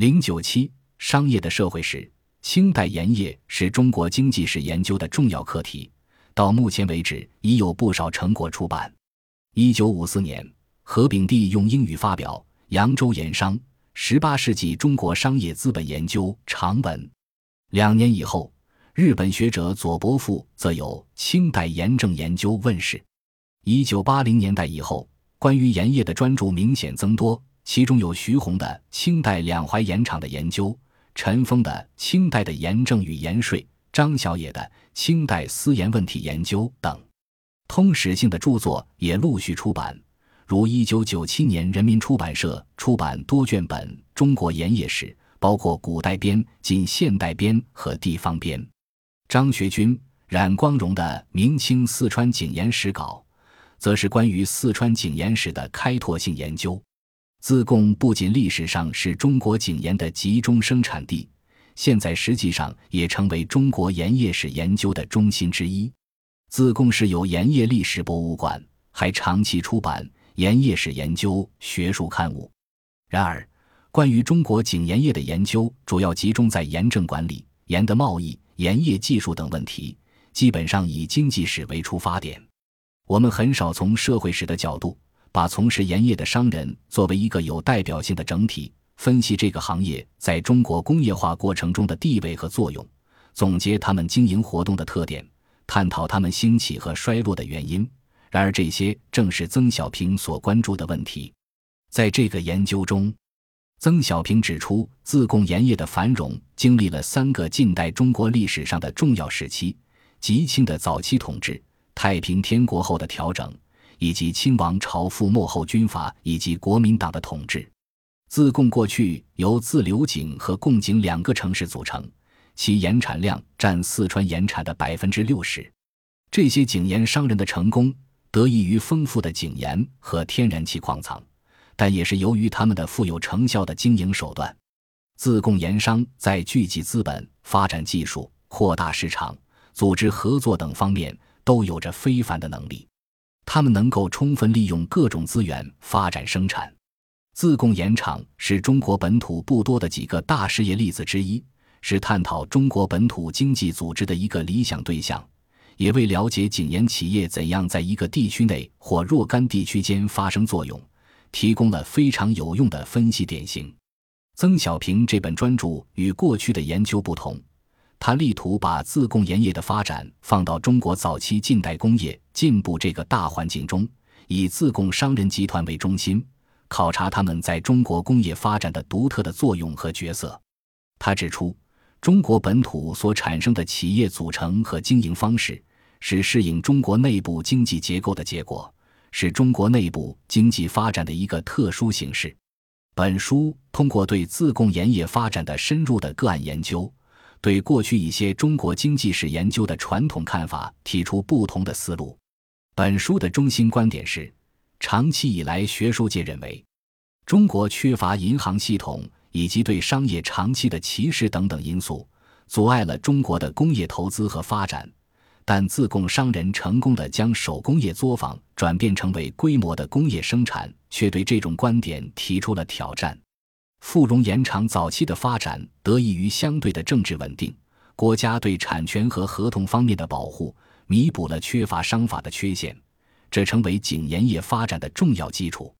零九七商业的社会史，清代盐业是中国经济史研究的重要课题。到目前为止，已有不少成果出版。一九五四年，何炳棣用英语发表《扬州盐商：十八世纪中国商业资本研究》长文。两年以后，日本学者佐伯富则有《清代盐政研究》问世。一九八零年代以后，关于盐业的专著明显增多，其中有徐宏的《清代两淮盐场的研究》，陈峰的《清代的盐政与盐税》，张小野的《清代私盐问题研究》等。通史性的著作也陆续出版，如一九九七年人民出版社出版多卷本《中国盐业史》，包括古代编、近现代编和地方编。张学军、冉光荣的《明清四川井盐史稿》。则是关于四川井盐史的开拓性研究。自贡不仅历史上是中国井盐的集中生产地，现在实际上也成为中国盐业史研究的中心之一。自贡市有盐业历史博物馆，还长期出版盐业史研究学术刊物。然而，关于中国井盐业的研究主要集中在盐政管理、盐的贸易、盐业技术等问题，基本上以经济史为出发点。我们很少从社会史的角度，把从事盐业的商人作为一个有代表性的整体，分析这个行业在中国工业化过程中的地位和作用，总结他们经营活动的特点，探讨他们兴起和衰落的原因。然而，这些正是曾小平所关注的问题。在这个研究中，曾小平指出，自贡盐业的繁荣经历了三个近代中国历史上的重要时期：吉庆的早期统治。太平天国后的调整，以及清王朝覆没后军阀以及国民党的统治。自贡过去由自流井和贡井两个城市组成，其盐产量占四川盐产的百分之六十。这些井盐商人的成功得益于丰富的井盐和天然气矿藏，但也是由于他们的富有成效的经营手段。自贡盐商在聚集资本、发展技术、扩大市场、组织合作等方面。都有着非凡的能力，他们能够充分利用各种资源发展生产。自贡盐场是中国本土不多的几个大事业例子之一，是探讨中国本土经济组织的一个理想对象，也为了解井盐企业怎样在一个地区内或若干地区间发生作用，提供了非常有用的分析典型。曾小平这本专著与过去的研究不同。他力图把自贡盐业的发展放到中国早期近代工业进步这个大环境中，以自贡商人集团为中心，考察他们在中国工业发展的独特的作用和角色。他指出，中国本土所产生的企业组成和经营方式，是适应中国内部经济结构的结果，是中国内部经济发展的一个特殊形式。本书通过对自贡盐业发展的深入的个案研究。对过去一些中国经济史研究的传统看法提出不同的思路。本书的中心观点是：长期以来，学术界认为中国缺乏银行系统以及对商业长期的歧视等等因素，阻碍了中国的工业投资和发展。但自贡商人成功的将手工业作坊转变成为规模的工业生产，却对这种观点提出了挑战。富荣盐场早期的发展得益于相对的政治稳定，国家对产权和合同方面的保护，弥补了缺乏商法的缺陷，这成为井盐业发展的重要基础。